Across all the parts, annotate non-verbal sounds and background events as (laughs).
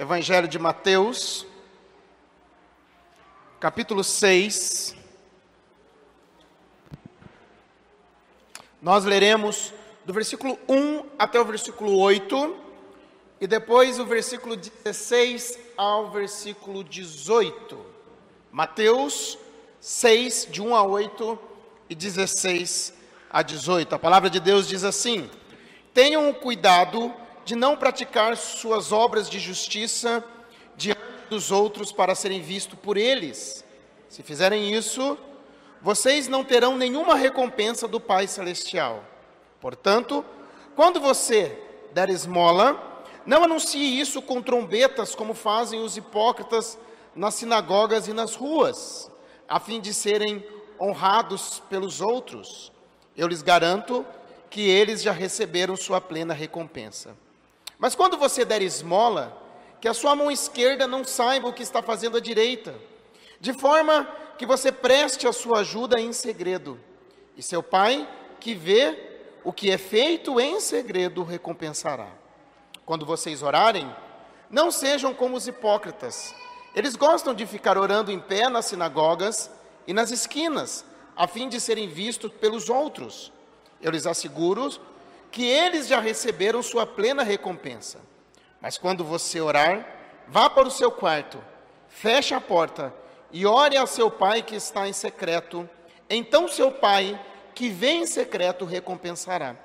Evangelho de Mateus, capítulo 6. Nós leremos do versículo 1 até o versículo 8 e depois o versículo 16 ao versículo 18. Mateus 6, de 1 a 8 e 16 a 18. A palavra de Deus diz assim: Tenham cuidado de não praticar suas obras de justiça diante dos outros para serem vistos por eles. Se fizerem isso, vocês não terão nenhuma recompensa do Pai Celestial. Portanto, quando você der esmola, não anuncie isso com trombetas como fazem os hipócritas nas sinagogas e nas ruas, a fim de serem honrados pelos outros. Eu lhes garanto que eles já receberam sua plena recompensa. Mas quando você der esmola, que a sua mão esquerda não saiba o que está fazendo a direita, de forma que você preste a sua ajuda em segredo, e seu pai, que vê o que é feito em segredo, recompensará. Quando vocês orarem, não sejam como os hipócritas. Eles gostam de ficar orando em pé nas sinagogas e nas esquinas, a fim de serem vistos pelos outros. Eu lhes asseguro que eles já receberam sua plena recompensa. Mas quando você orar, vá para o seu quarto, feche a porta e ore ao seu pai que está em secreto. Então seu pai, que vem em secreto, recompensará.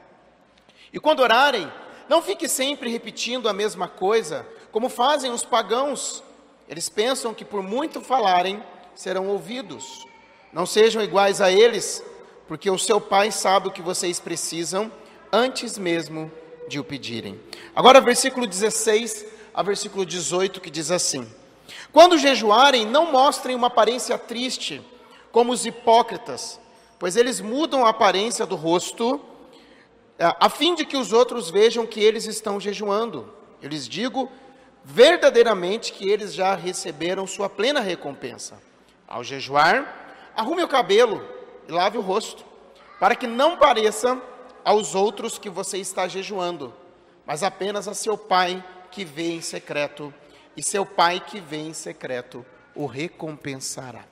E quando orarem, não fique sempre repetindo a mesma coisa, como fazem os pagãos. Eles pensam que por muito falarem, serão ouvidos. Não sejam iguais a eles, porque o seu pai sabe o que vocês precisam antes mesmo de o pedirem. Agora, versículo 16 a versículo 18, que diz assim: Quando jejuarem, não mostrem uma aparência triste, como os hipócritas, pois eles mudam a aparência do rosto, a fim de que os outros vejam que eles estão jejuando. Eu lhes digo verdadeiramente que eles já receberam sua plena recompensa. Ao jejuar, arrume o cabelo e lave o rosto, para que não pareça aos outros que você está jejuando, mas apenas a seu pai que vê em secreto, e seu pai que vê em secreto o recompensará.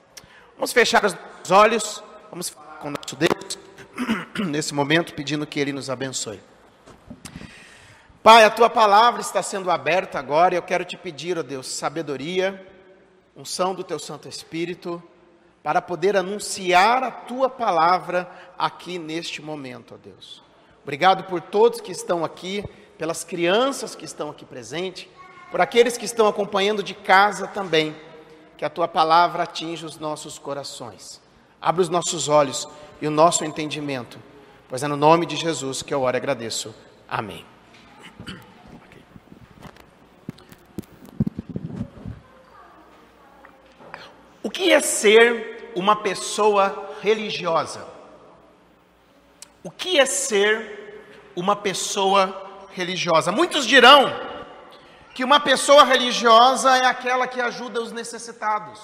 Vamos fechar os olhos, vamos falar com nosso Deus (clears throat) nesse momento, pedindo que Ele nos abençoe. Pai, a tua palavra está sendo aberta agora e eu quero te pedir, ó Deus, sabedoria, unção do teu Santo Espírito para poder anunciar a tua palavra aqui neste momento, ó Deus. Obrigado por todos que estão aqui, pelas crianças que estão aqui presentes, por aqueles que estão acompanhando de casa também. Que a tua palavra atinja os nossos corações. Abra os nossos olhos e o nosso entendimento. Pois é no nome de Jesus que eu oro e agradeço. Amém. O que é ser uma pessoa religiosa. O que é ser uma pessoa religiosa? Muitos dirão que uma pessoa religiosa é aquela que ajuda os necessitados.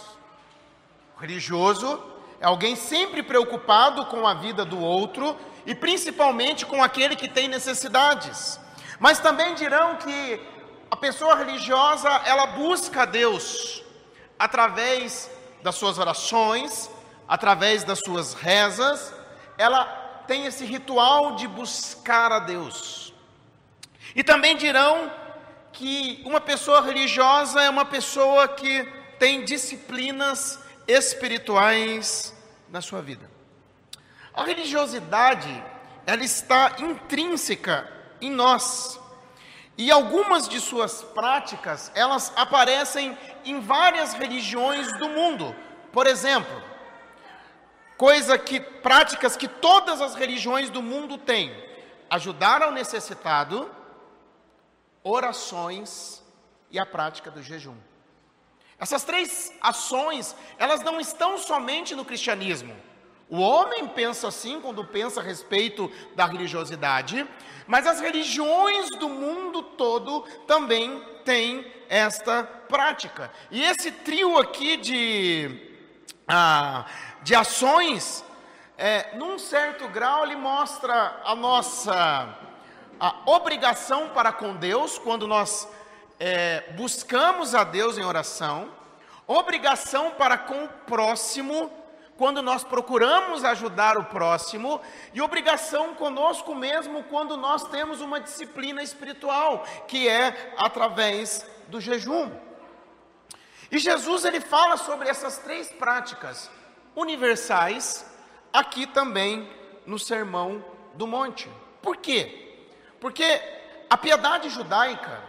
O religioso é alguém sempre preocupado com a vida do outro e principalmente com aquele que tem necessidades. Mas também dirão que a pessoa religiosa, ela busca Deus através das suas orações, através das suas rezas, ela tem esse ritual de buscar a Deus. E também dirão que uma pessoa religiosa é uma pessoa que tem disciplinas espirituais na sua vida. A religiosidade, ela está intrínseca em nós. E algumas de suas práticas, elas aparecem em várias religiões do mundo. Por exemplo, coisa que práticas que todas as religiões do mundo têm: ajudar ao necessitado, orações e a prática do jejum. Essas três ações, elas não estão somente no cristianismo. O homem pensa assim quando pensa a respeito da religiosidade, mas as religiões do mundo todo também têm esta prática. E esse trio aqui de, ah, de ações, é, num certo grau, ele mostra a nossa a obrigação para com Deus, quando nós é, buscamos a Deus em oração, obrigação para com o próximo, quando nós procuramos ajudar o próximo, e obrigação conosco mesmo quando nós temos uma disciplina espiritual, que é através do jejum. E Jesus ele fala sobre essas três práticas universais aqui também no Sermão do Monte. Por quê? Porque a piedade judaica,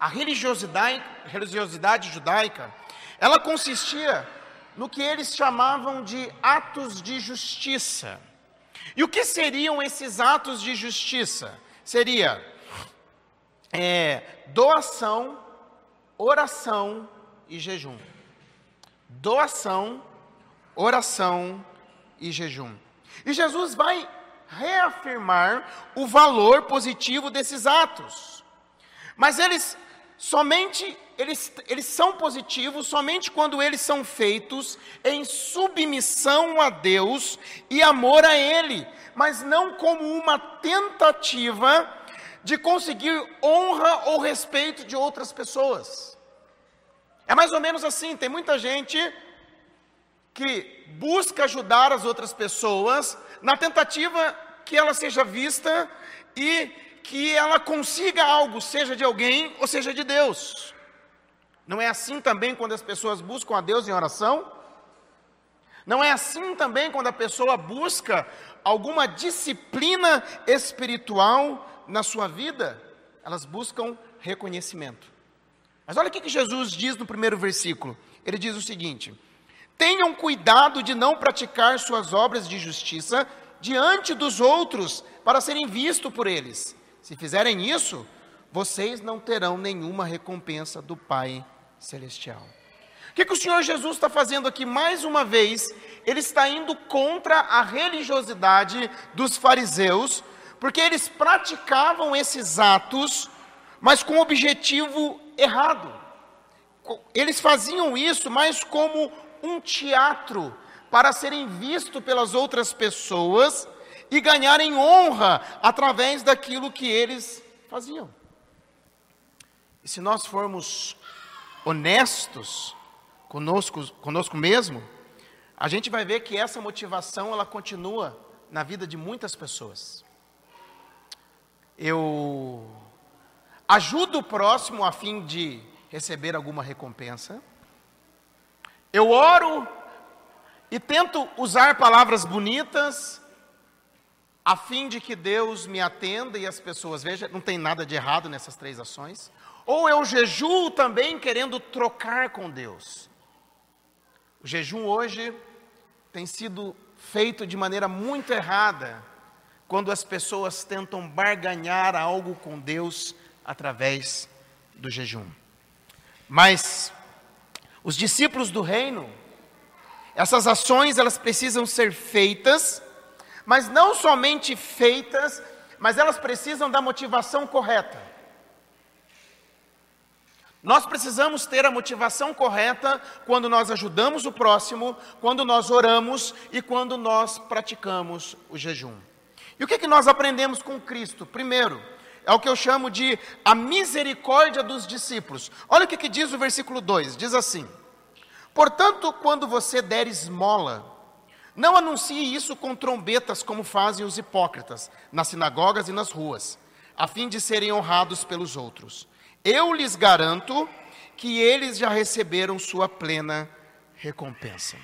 a religiosidade, religiosidade judaica, ela consistia no que eles chamavam de atos de justiça. E o que seriam esses atos de justiça? Seria é, doação, oração e jejum. Doação, oração e jejum. E Jesus vai reafirmar o valor positivo desses atos. Mas eles somente eles, eles são positivos somente quando eles são feitos em submissão a Deus e amor a Ele, mas não como uma tentativa de conseguir honra ou respeito de outras pessoas. É mais ou menos assim, tem muita gente que busca ajudar as outras pessoas na tentativa que ela seja vista e que ela consiga algo, seja de alguém ou seja de Deus. Não é assim também quando as pessoas buscam a Deus em oração? Não é assim também quando a pessoa busca alguma disciplina espiritual na sua vida? Elas buscam reconhecimento. Mas olha o que Jesus diz no primeiro versículo. Ele diz o seguinte: Tenham cuidado de não praticar suas obras de justiça diante dos outros para serem vistos por eles. Se fizerem isso, vocês não terão nenhuma recompensa do Pai Celestial. O que, que o Senhor Jesus está fazendo aqui mais uma vez? Ele está indo contra a religiosidade dos fariseus, porque eles praticavam esses atos, mas com objetivo errado. Eles faziam isso mais como um teatro para serem vistos pelas outras pessoas e ganharem honra através daquilo que eles faziam. E se nós formos honestos conosco, conosco mesmo, a gente vai ver que essa motivação ela continua na vida de muitas pessoas. Eu ajudo o próximo a fim de receber alguma recompensa. Eu oro e tento usar palavras bonitas a fim de que Deus me atenda e as pessoas vejam, não tem nada de errado nessas três ações. Ou eu jejuo também querendo trocar com Deus. O jejum hoje tem sido feito de maneira muito errada, quando as pessoas tentam barganhar algo com Deus através do jejum. Mas os discípulos do reino, essas ações elas precisam ser feitas, mas não somente feitas, mas elas precisam da motivação correta. Nós precisamos ter a motivação correta quando nós ajudamos o próximo, quando nós oramos e quando nós praticamos o jejum. E o que, que nós aprendemos com Cristo? Primeiro, é o que eu chamo de a misericórdia dos discípulos. Olha o que, que diz o versículo 2: diz assim: Portanto, quando você der esmola, não anuncie isso com trombetas como fazem os hipócritas nas sinagogas e nas ruas, a fim de serem honrados pelos outros. Eu lhes garanto que eles já receberam sua plena recompensa.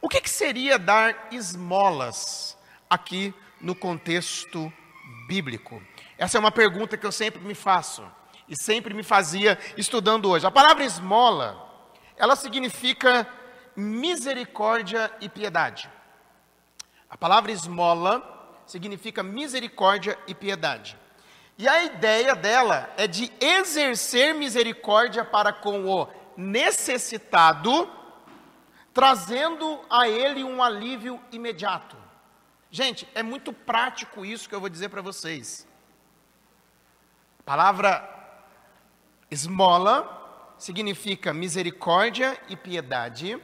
O que, que seria dar esmolas aqui no contexto bíblico? Essa é uma pergunta que eu sempre me faço e sempre me fazia estudando hoje. A palavra esmola, ela significa misericórdia e piedade. A palavra esmola significa misericórdia e piedade. E a ideia dela é de exercer misericórdia para com o necessitado, trazendo a ele um alívio imediato. Gente, é muito prático isso que eu vou dizer para vocês. A palavra esmola significa misericórdia e piedade,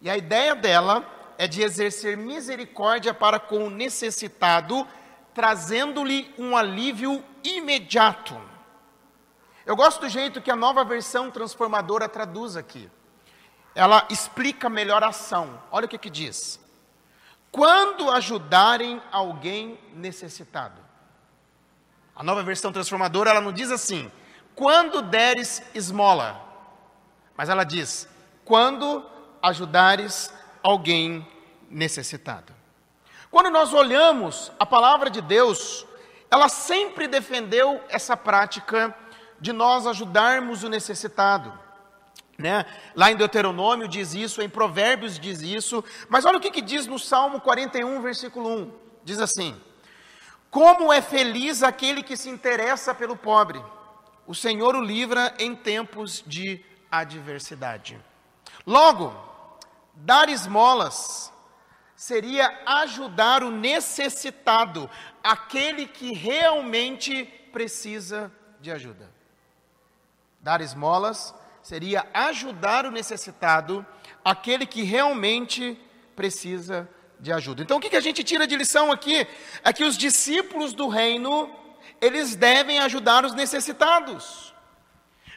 e a ideia dela é de exercer misericórdia para com o necessitado, trazendo-lhe um alívio imediato. Eu gosto do jeito que a nova versão transformadora traduz aqui. Ela explica melhor a ação. Olha o que, que diz. Quando ajudarem alguém necessitado. A nova versão transformadora, ela não diz assim, quando deres esmola. Mas ela diz, quando ajudares alguém necessitado. Quando nós olhamos a palavra de Deus, ela sempre defendeu essa prática de nós ajudarmos o necessitado. Né? Lá em Deuteronômio diz isso, em Provérbios diz isso, mas olha o que, que diz no Salmo 41, versículo 1: diz assim: Como é feliz aquele que se interessa pelo pobre, o Senhor o livra em tempos de adversidade. Logo, dar esmolas seria ajudar o necessitado, aquele que realmente precisa de ajuda. Dar esmolas seria ajudar o necessitado, aquele que realmente precisa de ajuda. Então, o que a gente tira de lição aqui? É que os discípulos do reino, eles devem ajudar os necessitados.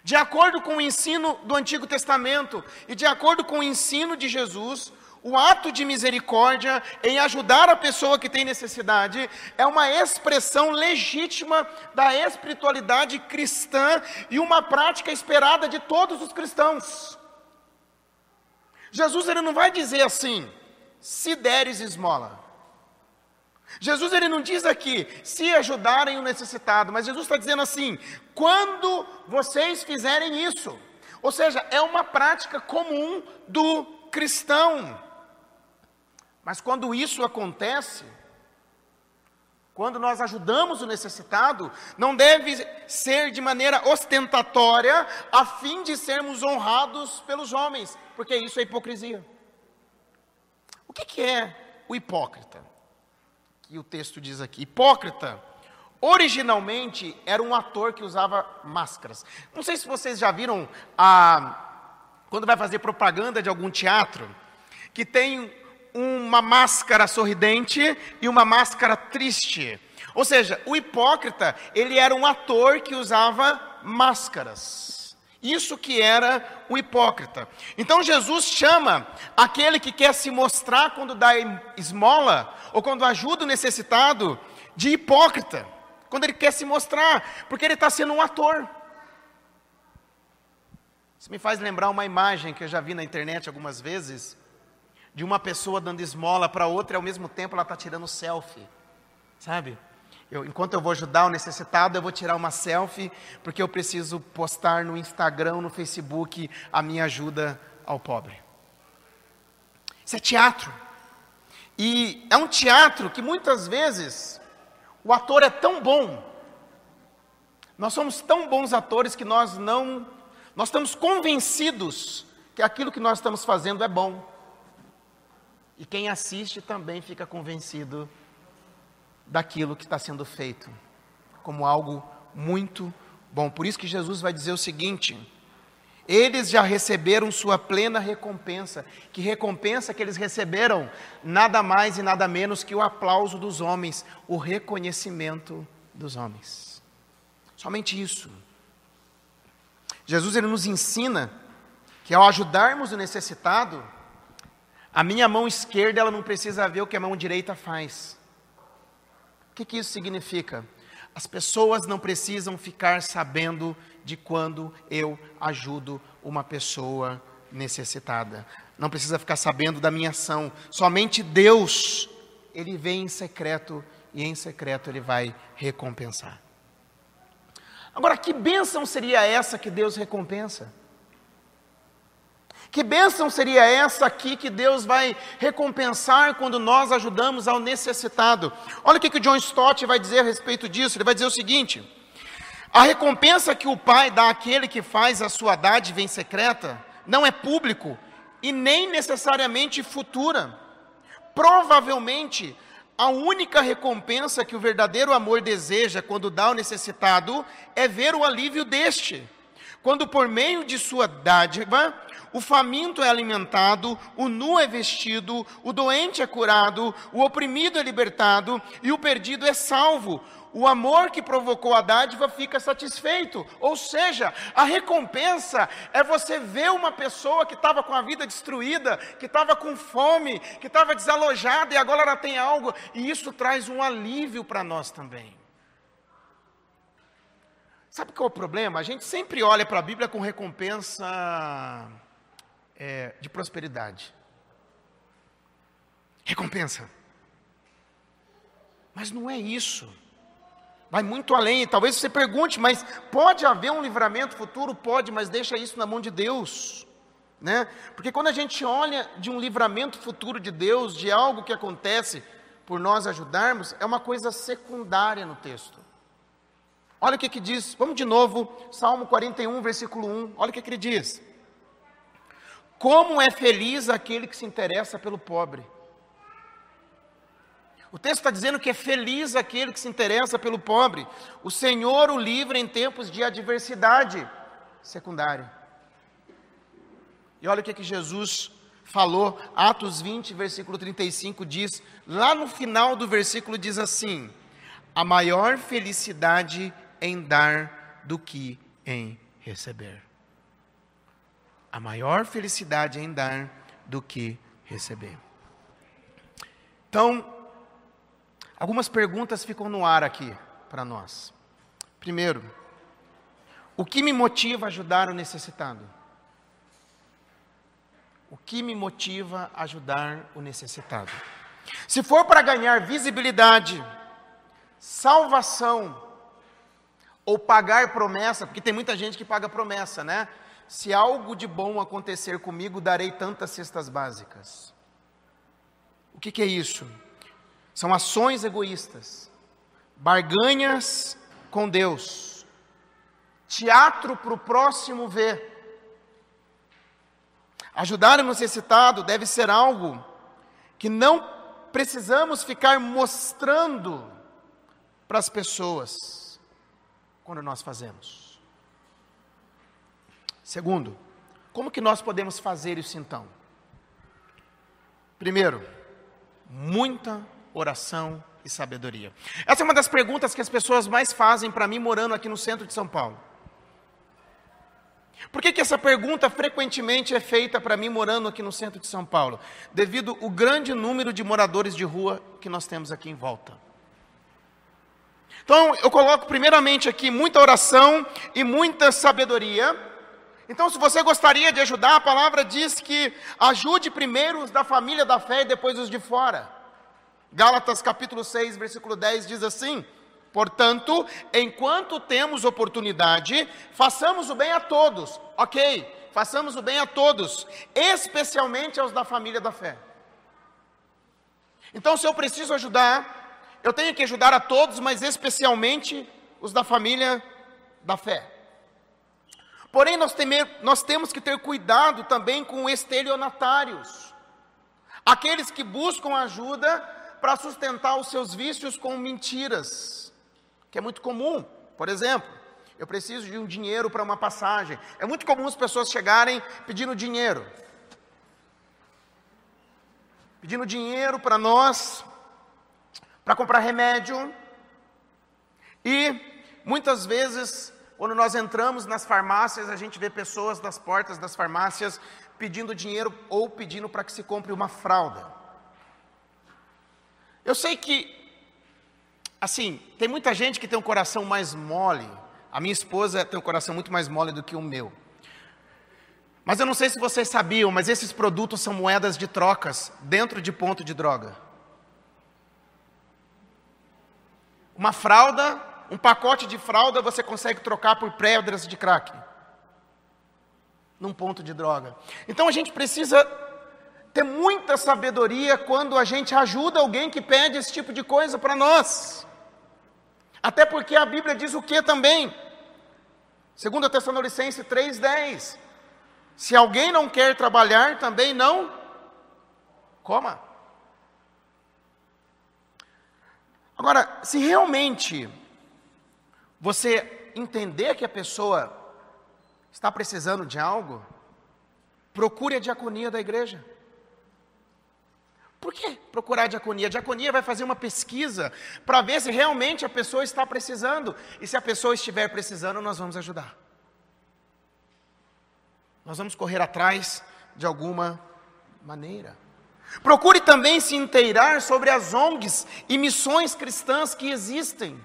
De acordo com o ensino do Antigo Testamento e de acordo com o ensino de Jesus, o ato de misericórdia em ajudar a pessoa que tem necessidade é uma expressão legítima da espiritualidade cristã e uma prática esperada de todos os cristãos. Jesus ele não vai dizer assim: se deres esmola. Jesus ele não diz aqui se ajudarem o necessitado, mas Jesus está dizendo assim: quando vocês fizerem isso, ou seja, é uma prática comum do cristão. Mas quando isso acontece, quando nós ajudamos o necessitado, não deve ser de maneira ostentatória, a fim de sermos honrados pelos homens, porque isso é hipocrisia. O que, que é o hipócrita? Que o texto diz aqui: hipócrita, originalmente era um ator que usava máscaras. Não sei se vocês já viram a. Quando vai fazer propaganda de algum teatro, que tem uma máscara sorridente e uma máscara triste. Ou seja, o hipócrita, ele era um ator que usava máscaras. Isso que era o hipócrita. Então Jesus chama aquele que quer se mostrar quando dá esmola ou quando ajuda o necessitado de hipócrita. Quando ele quer se mostrar, porque ele está sendo um ator. Isso me faz lembrar uma imagem que eu já vi na internet algumas vezes de uma pessoa dando esmola para outra e ao mesmo tempo ela está tirando selfie, sabe? Eu, enquanto eu vou ajudar o necessitado, eu vou tirar uma selfie, porque eu preciso postar no Instagram, no Facebook, a minha ajuda ao pobre. Isso é teatro. E é um teatro que muitas vezes o ator é tão bom, nós somos tão bons atores que nós não, nós estamos convencidos que aquilo que nós estamos fazendo é bom. E quem assiste também fica convencido daquilo que está sendo feito, como algo muito bom. Por isso que Jesus vai dizer o seguinte: eles já receberam sua plena recompensa. Que recompensa que eles receberam? Nada mais e nada menos que o aplauso dos homens, o reconhecimento dos homens. Somente isso. Jesus ele nos ensina que ao ajudarmos o necessitado, a minha mão esquerda, ela não precisa ver o que a mão direita faz. O que, que isso significa? As pessoas não precisam ficar sabendo de quando eu ajudo uma pessoa necessitada. Não precisa ficar sabendo da minha ação. Somente Deus, Ele vem em secreto e em secreto Ele vai recompensar. Agora, que bênção seria essa que Deus recompensa? Que bênção seria essa aqui que Deus vai recompensar quando nós ajudamos ao necessitado? Olha o que, que o John Stott vai dizer a respeito disso. Ele vai dizer o seguinte: a recompensa que o Pai dá àquele que faz a sua dádiva em secreta não é público e nem necessariamente futura. Provavelmente, a única recompensa que o verdadeiro amor deseja quando dá ao necessitado é ver o alívio deste. Quando por meio de sua dádiva o faminto é alimentado, o nu é vestido, o doente é curado, o oprimido é libertado e o perdido é salvo. O amor que provocou a dádiva fica satisfeito. Ou seja, a recompensa é você ver uma pessoa que estava com a vida destruída, que estava com fome, que estava desalojada e agora ela tem algo, e isso traz um alívio para nós também. Sabe qual é o problema? A gente sempre olha para a Bíblia com recompensa é, de prosperidade. Recompensa. Mas não é isso. Vai muito além. Talvez você pergunte, mas pode haver um livramento futuro? Pode, mas deixa isso na mão de Deus. Né? Porque quando a gente olha de um livramento futuro de Deus, de algo que acontece por nós ajudarmos, é uma coisa secundária no texto. Olha o que, que diz, vamos de novo, Salmo 41, versículo 1. Olha o que, que ele diz: Como é feliz aquele que se interessa pelo pobre. O texto está dizendo que é feliz aquele que se interessa pelo pobre. O Senhor o livra em tempos de adversidade secundária. E olha o que, que Jesus falou, Atos 20, versículo 35 diz, lá no final do versículo diz assim: A maior felicidade em dar do que em receber. A maior felicidade em dar do que receber. Então, algumas perguntas ficam no ar aqui para nós. Primeiro, o que me motiva a ajudar o necessitado? O que me motiva a ajudar o necessitado? Se for para ganhar visibilidade, salvação, ou pagar promessa, porque tem muita gente que paga promessa, né? Se algo de bom acontecer comigo, darei tantas cestas básicas. O que, que é isso? São ações egoístas, barganhas com Deus, teatro para o próximo ver. Ajudar o necessitado deve ser algo que não precisamos ficar mostrando para as pessoas quando nós fazemos. Segundo, como que nós podemos fazer isso então? Primeiro, muita oração e sabedoria. Essa é uma das perguntas que as pessoas mais fazem para mim morando aqui no centro de São Paulo. Por que, que essa pergunta frequentemente é feita para mim morando aqui no centro de São Paulo? Devido ao grande número de moradores de rua que nós temos aqui em volta. Então, eu coloco primeiramente aqui muita oração e muita sabedoria. Então, se você gostaria de ajudar, a palavra diz que ajude primeiro os da família da fé e depois os de fora. Gálatas capítulo 6, versículo 10 diz assim: Portanto, enquanto temos oportunidade, façamos o bem a todos. Ok, façamos o bem a todos, especialmente aos da família da fé. Então, se eu preciso ajudar, eu tenho que ajudar a todos, mas especialmente os da família da fé. Porém, nós, temer, nós temos que ter cuidado também com estelionatários, aqueles que buscam ajuda para sustentar os seus vícios com mentiras, que é muito comum. Por exemplo, eu preciso de um dinheiro para uma passagem. É muito comum as pessoas chegarem pedindo dinheiro. Pedindo dinheiro para nós para comprar remédio. E muitas vezes, quando nós entramos nas farmácias, a gente vê pessoas das portas das farmácias pedindo dinheiro ou pedindo para que se compre uma fralda. Eu sei que, assim, tem muita gente que tem um coração mais mole. A minha esposa tem um coração muito mais mole do que o meu. Mas eu não sei se vocês sabiam, mas esses produtos são moedas de trocas dentro de ponto de droga. Uma fralda, um pacote de fralda você consegue trocar por pedras de crack. Num ponto de droga. Então a gente precisa ter muita sabedoria quando a gente ajuda alguém que pede esse tipo de coisa para nós. Até porque a Bíblia diz o que também? Segundo a Tessalonicense 3:10. Se alguém não quer trabalhar, também não coma. Agora, se realmente você entender que a pessoa está precisando de algo, Procure a diaconia da igreja. Por que procurar a diaconia? A diaconia vai fazer uma pesquisa para ver se realmente a pessoa está precisando. E se a pessoa estiver precisando, nós vamos ajudar. Nós vamos correr atrás de alguma maneira. Procure também se inteirar sobre as ONGs e missões cristãs que existem.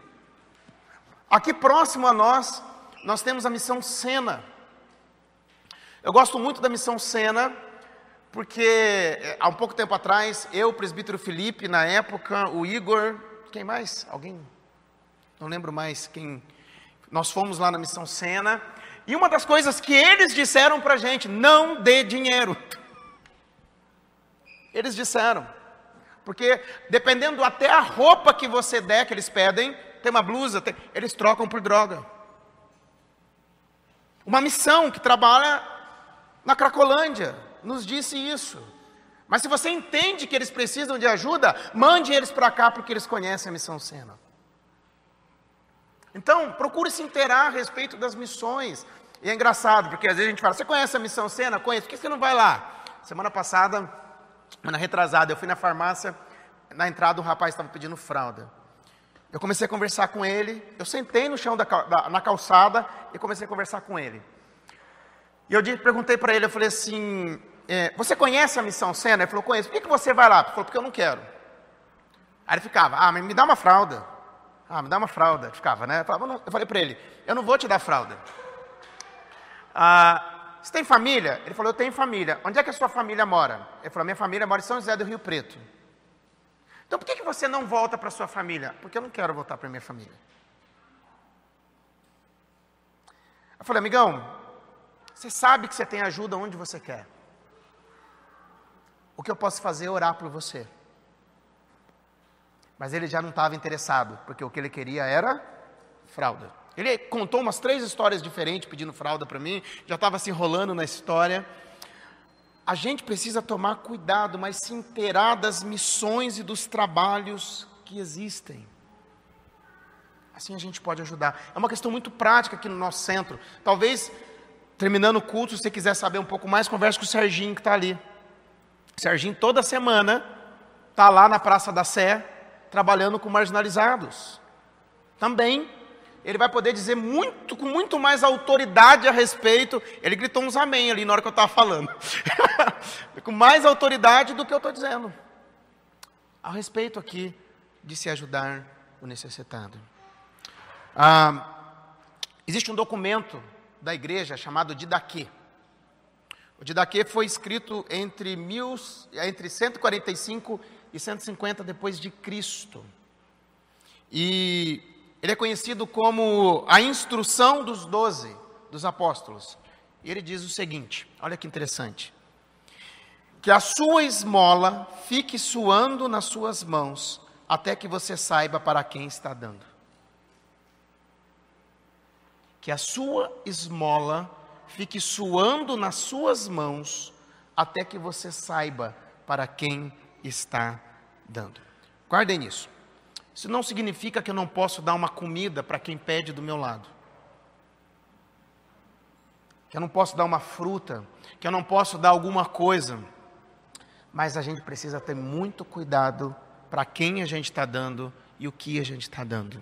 Aqui próximo a nós, nós temos a missão Sena. Eu gosto muito da missão Sena, porque eh, há um pouco tempo atrás, eu, o presbítero Felipe, na época, o Igor, quem mais? Alguém? Não lembro mais quem. Nós fomos lá na missão Sena, e uma das coisas que eles disseram para a gente: não dê dinheiro. Eles disseram, porque dependendo até a roupa que você der, que eles pedem, tem uma blusa, tem, eles trocam por droga. Uma missão que trabalha na Cracolândia, nos disse isso. Mas se você entende que eles precisam de ajuda, mande eles para cá porque eles conhecem a missão Sena. Então, procure se inteirar a respeito das missões. E é engraçado, porque às vezes a gente fala, você conhece a missão Sena? Conheço, por que você não vai lá? Semana passada, semana retrasada, eu fui na farmácia, na entrada um rapaz estava pedindo fralda. Eu comecei a conversar com ele, eu sentei no chão da, da na calçada e comecei a conversar com ele. E eu perguntei para ele, eu falei assim, é, você conhece a missão Sena? Ele falou, conheço. Por que, que você vai lá? Ele falou, porque eu não quero. Aí ele ficava, ah, mas me dá uma fralda. Ah, me dá uma fralda. Ele ficava, né? Eu, falava, eu falei para ele, eu não vou te dar fralda. Ah, você tem família? Ele falou, eu tenho família. Onde é que a sua família mora? Ele falou, minha família mora em São José do Rio Preto. Então por que, que você não volta para sua família? Porque eu não quero voltar para minha família. Eu falei, amigão, você sabe que você tem ajuda onde você quer. O que eu posso fazer é orar por você. Mas ele já não estava interessado, porque o que ele queria era fralda. Ele contou umas três histórias diferentes pedindo fralda para mim, já estava se enrolando na história. A gente precisa tomar cuidado, mas se inteirar das missões e dos trabalhos que existem. Assim a gente pode ajudar. É uma questão muito prática aqui no nosso centro. Talvez, terminando o culto, se você quiser saber um pouco mais, converse com o Serginho que está ali. Serginho toda semana está lá na Praça da Sé trabalhando com marginalizados. Também ele vai poder dizer muito, com muito mais autoridade a respeito. Ele gritou uns amém ali na hora que eu estava falando. (laughs) com mais autoridade do que eu estou dizendo. A respeito aqui de se ajudar o necessitado. Ah, existe um documento da igreja chamado Didaquê. O Didaquê foi escrito entre, mil, entre 145 e 150 depois de Cristo. E ele é conhecido como a instrução dos doze, dos apóstolos. E ele diz o seguinte: olha que interessante. Que a sua esmola fique suando nas suas mãos, até que você saiba para quem está dando. Que a sua esmola fique suando nas suas mãos, até que você saiba para quem está dando. Guardem isso. Isso não significa que eu não posso dar uma comida para quem pede do meu lado. Que eu não posso dar uma fruta, que eu não posso dar alguma coisa. Mas a gente precisa ter muito cuidado para quem a gente está dando e o que a gente está dando.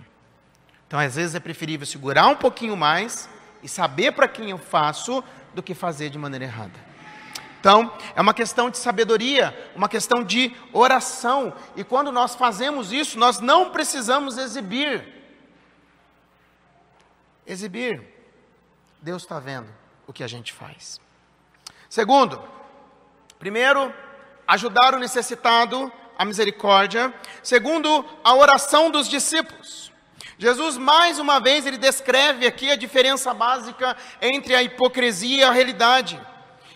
Então, às vezes é preferível segurar um pouquinho mais e saber para quem eu faço do que fazer de maneira errada. Então, é uma questão de sabedoria, uma questão de oração. E quando nós fazemos isso, nós não precisamos exibir. Exibir. Deus está vendo o que a gente faz. Segundo, primeiro, ajudar o necessitado, a misericórdia. Segundo, a oração dos discípulos. Jesus, mais uma vez, ele descreve aqui a diferença básica entre a hipocrisia e a realidade.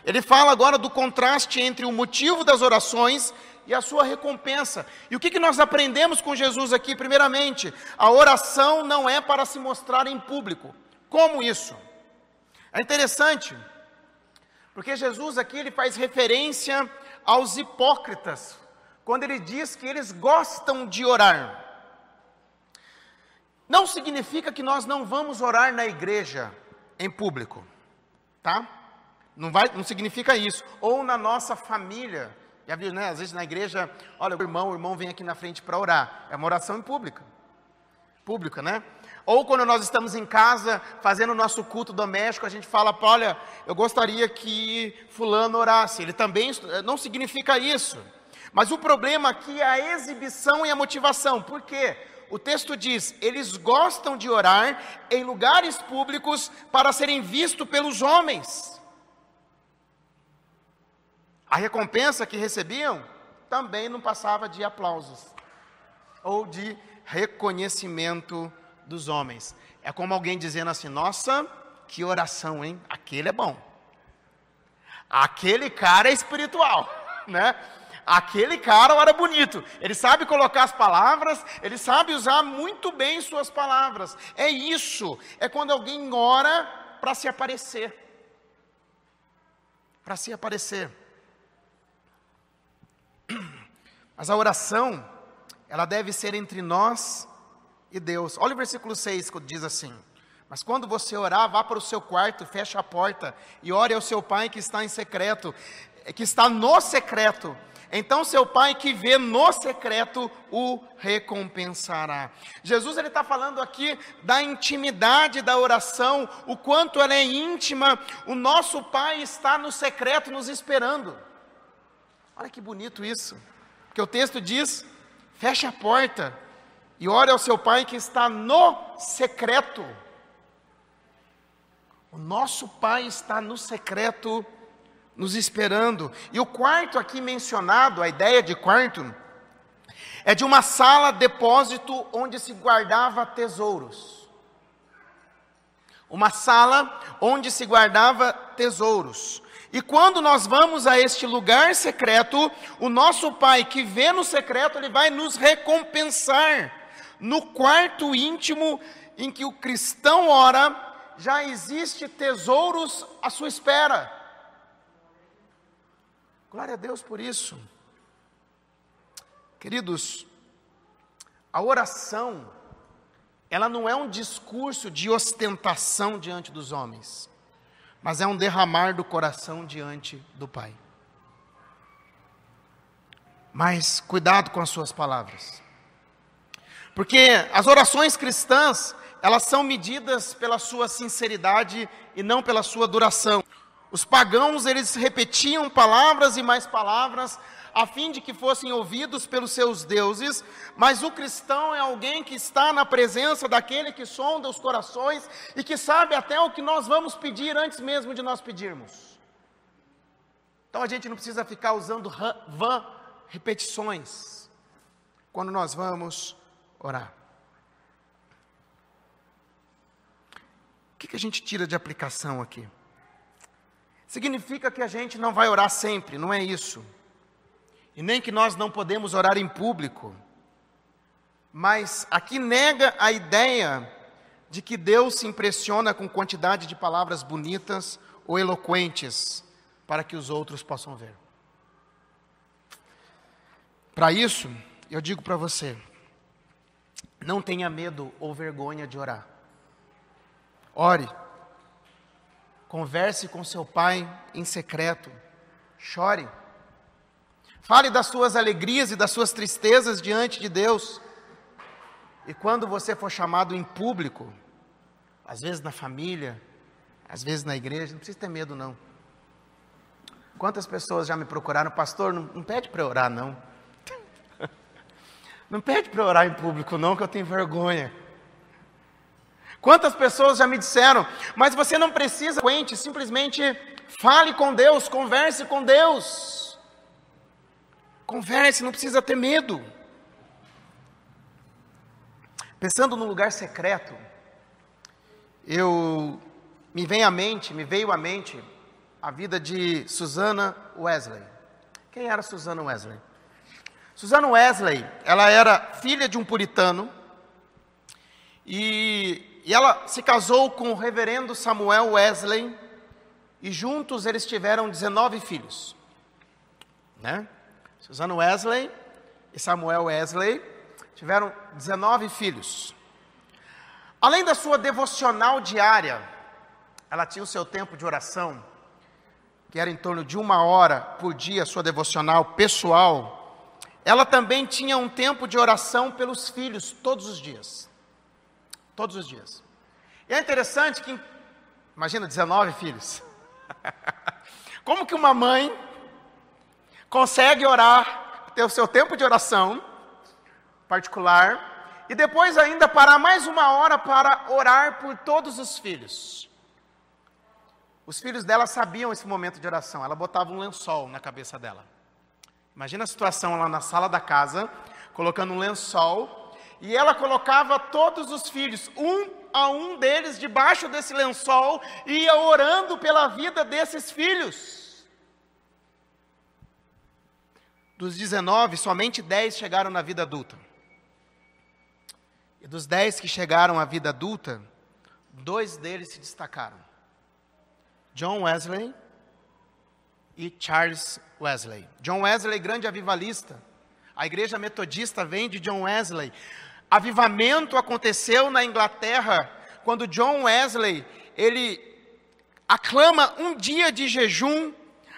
Ele fala agora do contraste entre o motivo das orações e a sua recompensa. E o que, que nós aprendemos com Jesus aqui? Primeiramente, a oração não é para se mostrar em público. Como isso? É interessante, porque Jesus aqui ele faz referência aos hipócritas, quando ele diz que eles gostam de orar. Não significa que nós não vamos orar na igreja em público, tá? Não, vai, não significa isso. Ou na nossa família. Já viu, né? Às vezes na igreja, olha, o irmão, o irmão vem aqui na frente para orar. É uma oração em pública. Pública, né? Ou quando nós estamos em casa fazendo o nosso culto doméstico, a gente fala, olha, eu gostaria que fulano orasse. Ele também não significa isso. Mas o problema aqui é a exibição e a motivação. Por quê? O texto diz: eles gostam de orar em lugares públicos para serem vistos pelos homens. A recompensa que recebiam também não passava de aplausos ou de reconhecimento dos homens. É como alguém dizendo assim: Nossa, que oração, hein? Aquele é bom. Aquele cara é espiritual, (laughs) né? Aquele cara ora bonito. Ele sabe colocar as palavras, ele sabe usar muito bem suas palavras. É isso. É quando alguém ora para se aparecer. Para se aparecer. Mas a oração, ela deve ser entre nós e Deus. Olha o versículo 6 que diz assim: Mas quando você orar, vá para o seu quarto, feche a porta e ore ao seu pai que está em secreto, que está no secreto. Então seu pai que vê no secreto o recompensará. Jesus ele está falando aqui da intimidade da oração, o quanto ela é íntima. O nosso pai está no secreto nos esperando. Olha que bonito isso. Porque o texto diz: feche a porta e ore ao seu pai que está no secreto. O nosso pai está no secreto nos esperando. E o quarto aqui mencionado, a ideia de quarto, é de uma sala depósito onde se guardava tesouros. Uma sala onde se guardava tesouros. E quando nós vamos a este lugar secreto, o nosso Pai que vê no secreto, ele vai nos recompensar. No quarto íntimo em que o cristão ora, já existe tesouros à sua espera. Glória a Deus por isso. Queridos, a oração, ela não é um discurso de ostentação diante dos homens mas é um derramar do coração diante do Pai. Mas cuidado com as suas palavras. Porque as orações cristãs, elas são medidas pela sua sinceridade e não pela sua duração. Os pagãos, eles repetiam palavras e mais palavras, a fim de que fossem ouvidos pelos seus deuses, mas o cristão é alguém que está na presença daquele que sonda os corações e que sabe até o que nós vamos pedir antes mesmo de nós pedirmos. Então a gente não precisa ficar usando vã repetições quando nós vamos orar. O que, que a gente tira de aplicação aqui? Significa que a gente não vai orar sempre, não é isso e nem que nós não podemos orar em público. Mas aqui nega a ideia de que Deus se impressiona com quantidade de palavras bonitas ou eloquentes para que os outros possam ver. Para isso, eu digo para você: não tenha medo ou vergonha de orar. Ore. Converse com seu pai em secreto. Chore. Fale das suas alegrias e das suas tristezas diante de Deus. E quando você for chamado em público, às vezes na família, às vezes na igreja, não precisa ter medo não. Quantas pessoas já me procuraram, pastor, não, não pede para orar não. (laughs) Não pede para orar em público não, que eu tenho vergonha. Quantas pessoas já me disseram, mas você não precisa, simplesmente fale com Deus, converse com Deus. Converse, não precisa ter medo. Pensando no lugar secreto, eu me vem à mente, me veio à mente a vida de Susana Wesley. Quem era Susana Wesley? Susana Wesley, ela era filha de um puritano e, e ela se casou com o reverendo Samuel Wesley e juntos eles tiveram 19 filhos, né? Susana Wesley e Samuel Wesley tiveram 19 filhos. Além da sua devocional diária, ela tinha o seu tempo de oração. que era em torno de uma hora por dia, sua devocional pessoal, ela também tinha um tempo de oração pelos filhos todos os dias. Todos os dias. E é interessante que, imagina, 19 filhos. (laughs) Como que uma mãe consegue orar, ter o seu tempo de oração particular, e depois ainda parar mais uma hora para orar por todos os filhos? Os filhos dela sabiam esse momento de oração, ela botava um lençol na cabeça dela. Imagina a situação lá na sala da casa, colocando um lençol, e ela colocava todos os filhos, um a um deles, debaixo desse lençol, e ia orando pela vida desses filhos. Dos 19, somente 10 chegaram na vida adulta. E dos 10 que chegaram à vida adulta, dois deles se destacaram. John Wesley e Charles Wesley. John Wesley, grande avivalista. A igreja metodista vem de John Wesley. Avivamento aconteceu na Inglaterra quando John Wesley, ele aclama um dia de jejum.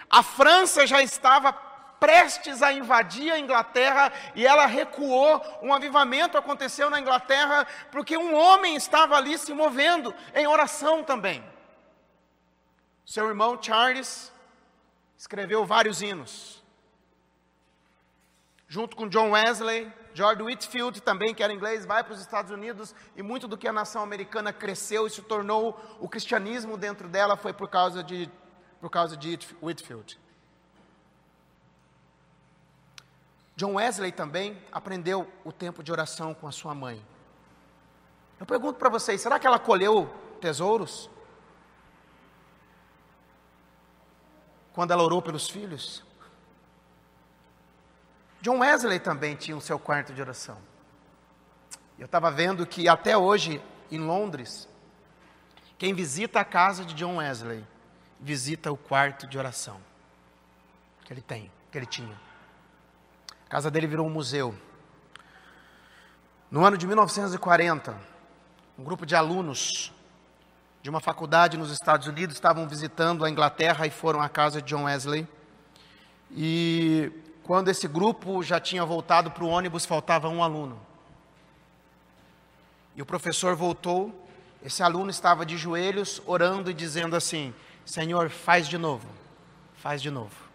A França já estava prestes a invadir a Inglaterra e ela recuou. Um avivamento aconteceu na Inglaterra porque um homem estava ali se movendo em oração também. Seu irmão Charles escreveu vários hinos. Junto com John Wesley, George Whitfield também, que era inglês, vai para os Estados Unidos e muito do que a nação americana cresceu e se tornou o cristianismo dentro dela foi por causa de, por causa de Whitfield. John Wesley também aprendeu o tempo de oração com a sua mãe. Eu pergunto para vocês, será que ela colheu tesouros? quando ela orou pelos filhos. John Wesley também tinha o seu quarto de oração. Eu estava vendo que até hoje, em Londres, quem visita a casa de John Wesley, visita o quarto de oração que ele tem, que ele tinha. A casa dele virou um museu. No ano de 1940, um grupo de alunos de uma faculdade nos Estados Unidos, estavam visitando a Inglaterra e foram à casa de John Wesley. E quando esse grupo já tinha voltado para o ônibus, faltava um aluno. E o professor voltou, esse aluno estava de joelhos, orando e dizendo assim: Senhor, faz de novo, faz de novo.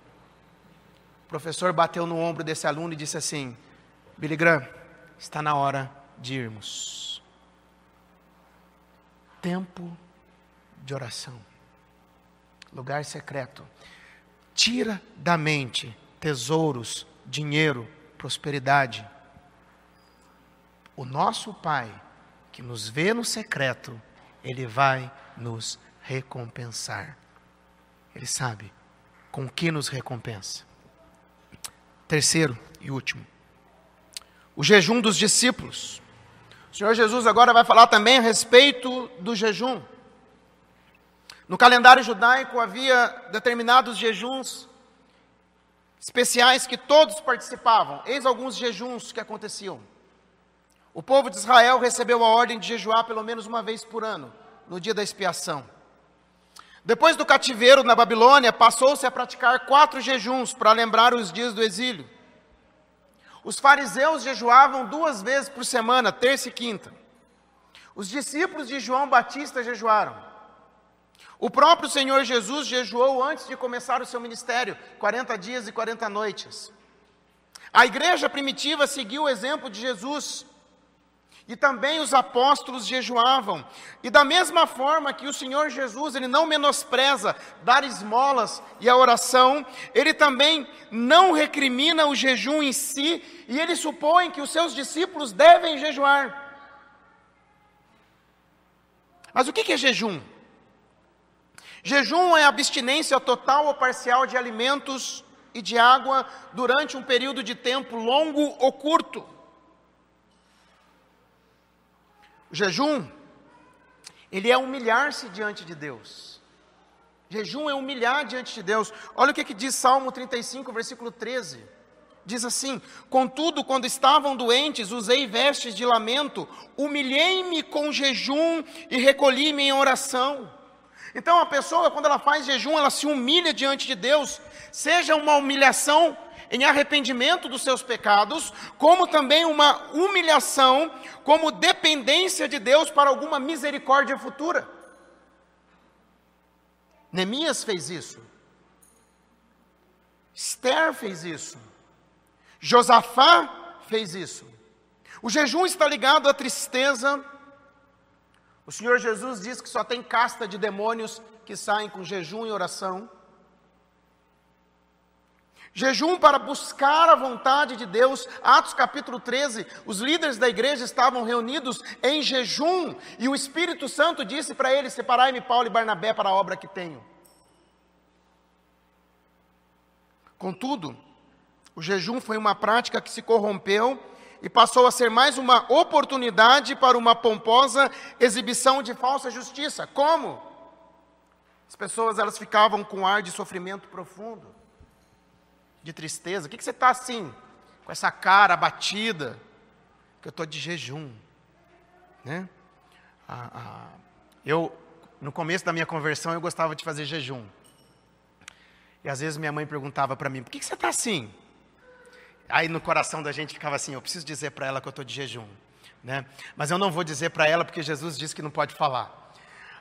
O professor bateu no ombro desse aluno e disse assim: Billy Graham, está na hora de irmos. Tempo de oração. Lugar secreto. Tira da mente tesouros, dinheiro, prosperidade. O nosso Pai, que nos vê no secreto, Ele vai nos recompensar. Ele sabe com que nos recompensa. Terceiro e último, o jejum dos discípulos. O Senhor Jesus agora vai falar também a respeito do jejum. No calendário judaico havia determinados jejuns especiais que todos participavam. Eis alguns jejuns que aconteciam. O povo de Israel recebeu a ordem de jejuar pelo menos uma vez por ano, no dia da expiação. Depois do cativeiro na Babilônia, passou-se a praticar quatro jejuns para lembrar os dias do exílio. Os fariseus jejuavam duas vezes por semana, terça e quinta. Os discípulos de João Batista jejuaram. O próprio Senhor Jesus jejuou antes de começar o seu ministério, 40 dias e 40 noites. A igreja primitiva seguiu o exemplo de Jesus. E também os apóstolos jejuavam. E da mesma forma que o Senhor Jesus, ele não menospreza dar esmolas e a oração, ele também não recrimina o jejum em si, e ele supõe que os seus discípulos devem jejuar. Mas o que é jejum? Jejum é abstinência total ou parcial de alimentos e de água durante um período de tempo longo ou curto. O jejum, ele é humilhar-se diante de Deus. Jejum é humilhar diante de Deus. Olha o que, que diz Salmo 35, versículo 13. Diz assim: Contudo, quando estavam doentes, usei vestes de lamento, humilhei-me com jejum e recolhi-me em oração. Então a pessoa, quando ela faz jejum, ela se humilha diante de Deus, seja uma humilhação em arrependimento dos seus pecados, como também uma humilhação, como dependência de Deus para alguma misericórdia futura. Neemias fez isso. Esther fez isso. Josafá fez isso. O jejum está ligado à tristeza. O Senhor Jesus diz que só tem casta de demônios que saem com jejum e oração. Jejum para buscar a vontade de Deus. Atos capítulo 13, os líderes da igreja estavam reunidos em jejum e o Espírito Santo disse para eles: Separai-me Paulo e Barnabé para a obra que tenho. Contudo, o jejum foi uma prática que se corrompeu e passou a ser mais uma oportunidade para uma pomposa exibição de falsa justiça. Como? As pessoas elas ficavam com ar de sofrimento profundo de tristeza? O que, que você está assim, com essa cara abatida? Que eu estou de jejum. Né? Ah, ah, eu, no começo da minha conversão, eu gostava de fazer jejum. E às vezes minha mãe perguntava para mim: por que, que você está assim? Aí no coração da gente ficava assim: eu preciso dizer para ela que eu estou de jejum. Né? Mas eu não vou dizer para ela porque Jesus disse que não pode falar.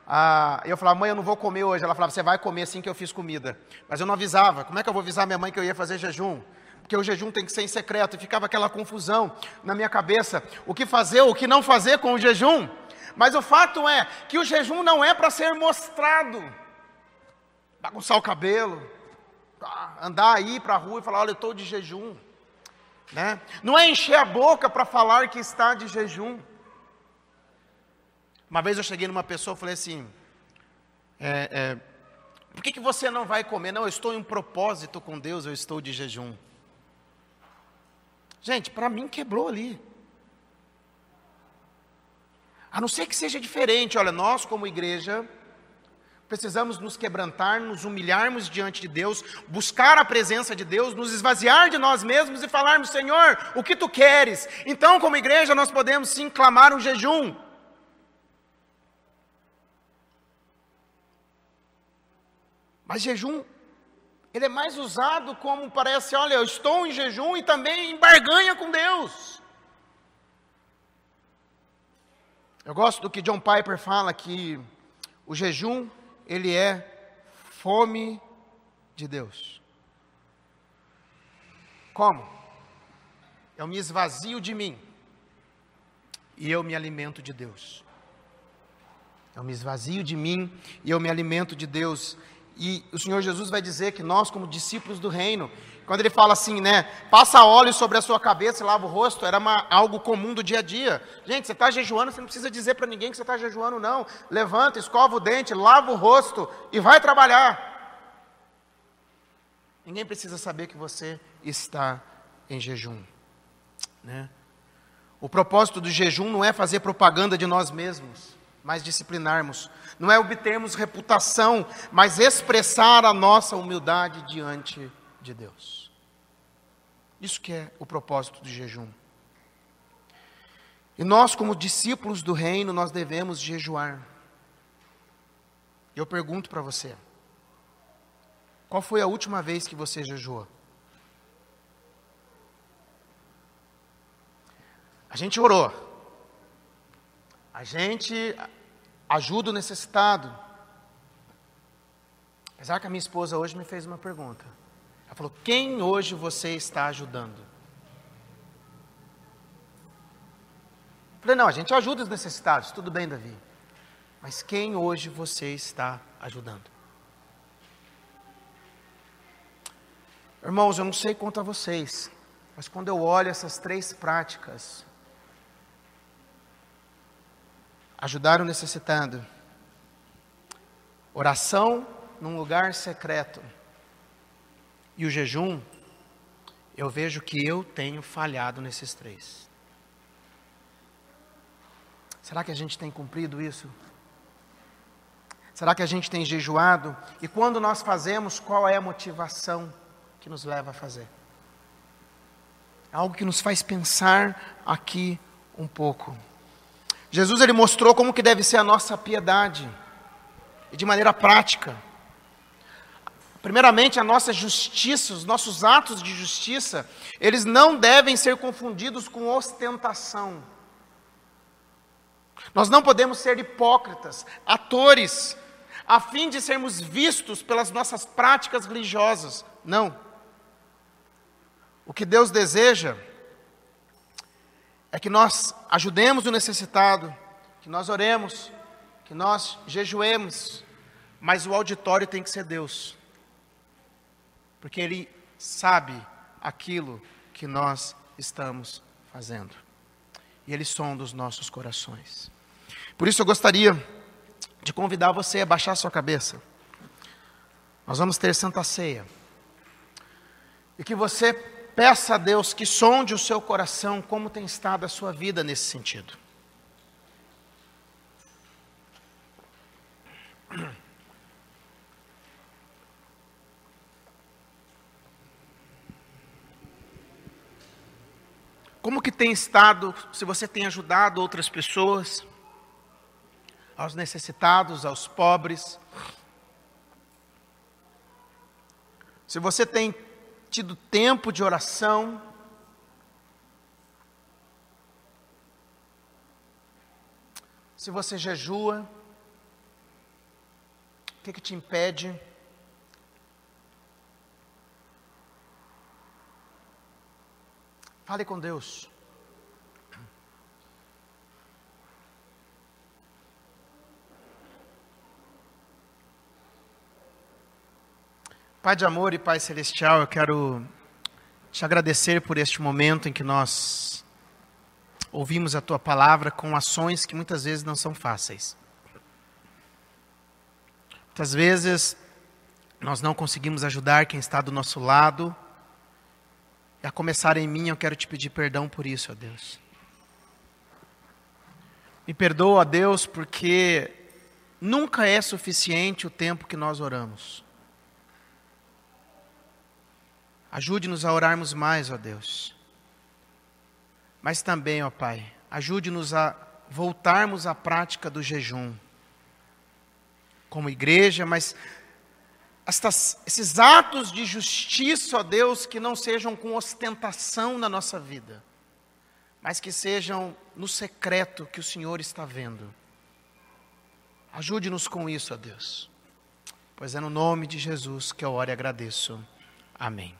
Ah, eu falava, mãe, eu não vou comer hoje. Ela falava, você vai comer assim que eu fiz comida. Mas eu não avisava. Como é que eu vou avisar minha mãe que eu ia fazer jejum? Porque o jejum tem que ser em secreto. E ficava aquela confusão na minha cabeça. O que fazer, o que não fazer com o jejum? Mas o fato é que o jejum não é para ser mostrado. Bagunçar o cabelo, tá, andar aí para a rua e falar, olha, eu estou de jejum. Né? Não é encher a boca para falar que está de jejum. Uma vez eu cheguei numa pessoa e falei assim: é, é, por que, que você não vai comer? Não, eu estou em um propósito com Deus, eu estou de jejum. Gente, para mim quebrou ali. A não ser que seja diferente, olha, nós como igreja precisamos nos quebrantar, nos humilharmos diante de Deus, buscar a presença de Deus, nos esvaziar de nós mesmos e falarmos, Senhor, o que tu queres? Então, como igreja, nós podemos sim clamar um jejum. Mas jejum, ele é mais usado como parece, olha, eu estou em jejum e também em barganha com Deus. Eu gosto do que John Piper fala que o jejum, ele é fome de Deus. Como? Eu me esvazio de mim e eu me alimento de Deus. Eu me esvazio de mim e eu me alimento de Deus. E o Senhor Jesus vai dizer que nós, como discípulos do reino, quando ele fala assim, né, passa óleo sobre a sua cabeça e lava o rosto, era uma, algo comum do dia a dia. Gente, você está jejuando, você não precisa dizer para ninguém que você está jejuando, não. Levanta, escova o dente, lava o rosto e vai trabalhar. Ninguém precisa saber que você está em jejum. Né? O propósito do jejum não é fazer propaganda de nós mesmos mas disciplinarmos. Não é obtermos reputação, mas expressar a nossa humildade diante de Deus. Isso que é o propósito do jejum. E nós, como discípulos do reino, nós devemos jejuar. Eu pergunto para você: qual foi a última vez que você jejuou? A gente orou. A gente ajuda o necessitado. Apesar que a minha esposa hoje me fez uma pergunta. Ela falou: Quem hoje você está ajudando? Eu falei: Não, a gente ajuda os necessitados. Tudo bem, Davi. Mas quem hoje você está ajudando? Irmãos, eu não sei quanto a vocês, mas quando eu olho essas três práticas, ajudar o necessitado, oração num lugar secreto e o jejum, eu vejo que eu tenho falhado nesses três. Será que a gente tem cumprido isso? Será que a gente tem jejuado? E quando nós fazemos, qual é a motivação que nos leva a fazer? Algo que nos faz pensar aqui um pouco. Jesus ele mostrou como que deve ser a nossa piedade. e de maneira prática. Primeiramente, a nossa justiça, os nossos atos de justiça, eles não devem ser confundidos com ostentação. Nós não podemos ser hipócritas, atores, a fim de sermos vistos pelas nossas práticas religiosas. Não. O que Deus deseja é que nós ajudemos o necessitado, que nós oremos, que nós jejuemos, mas o auditório tem que ser Deus porque Ele sabe aquilo que nós estamos fazendo. E Ele sonda os nossos corações. Por isso eu gostaria de convidar você a baixar sua cabeça. Nós vamos ter Santa Ceia. E que você peça a Deus que sonde o seu coração como tem estado a sua vida nesse sentido. Como que tem estado, se você tem ajudado outras pessoas, aos necessitados, aos pobres? Se você tem tido tempo de oração, se você jejua, o que, que te impede? Fale com Deus. Pai de amor e Pai celestial, eu quero te agradecer por este momento em que nós ouvimos a tua palavra com ações que muitas vezes não são fáceis. Muitas vezes nós não conseguimos ajudar quem está do nosso lado a começar em mim, eu quero te pedir perdão por isso, ó Deus. Me perdoa, ó Deus, porque nunca é suficiente o tempo que nós oramos. Ajude-nos a orarmos mais, ó Deus. Mas também, ó Pai, ajude-nos a voltarmos à prática do jejum como igreja, mas estas, esses atos de justiça, ó Deus, que não sejam com ostentação na nossa vida, mas que sejam no secreto que o Senhor está vendo. Ajude-nos com isso, ó Deus, pois é no nome de Jesus que eu oro e agradeço. Amém.